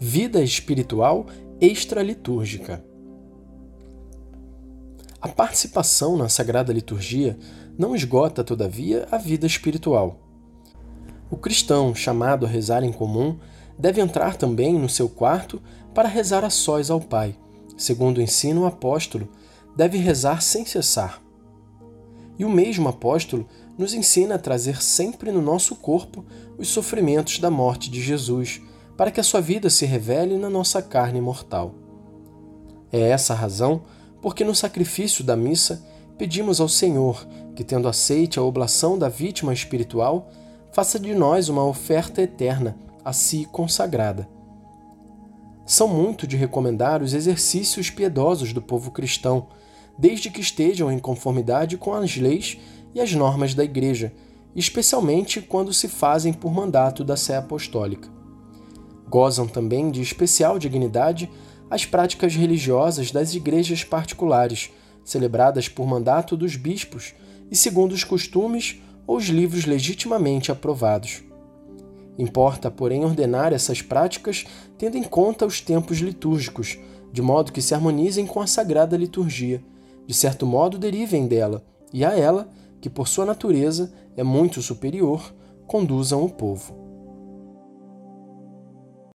Vida espiritual extralitúrgica. A participação na Sagrada Liturgia não esgota, todavia, a vida espiritual. O cristão, chamado a rezar em comum, deve entrar também no seu quarto para rezar a sós ao Pai. Segundo ensina o apóstolo, deve rezar sem cessar. E o mesmo apóstolo nos ensina a trazer sempre no nosso corpo os sofrimentos da morte de Jesus, para que a sua vida se revele na nossa carne mortal. É essa a razão porque no sacrifício da missa pedimos ao Senhor que, tendo aceite a oblação da vítima espiritual, faça de nós uma oferta eterna, a si consagrada. São muito de recomendar os exercícios piedosos do povo cristão, desde que estejam em conformidade com as leis e as normas da Igreja, especialmente quando se fazem por mandato da Sé Apostólica. Gozam também de especial dignidade as práticas religiosas das igrejas particulares, celebradas por mandato dos bispos e segundo os costumes ou os livros legitimamente aprovados. Importa, porém, ordenar essas práticas tendo em conta os tempos litúrgicos, de modo que se harmonizem com a sagrada liturgia, de certo modo derivem dela, e a ela, que por sua natureza é muito superior, conduzam o povo.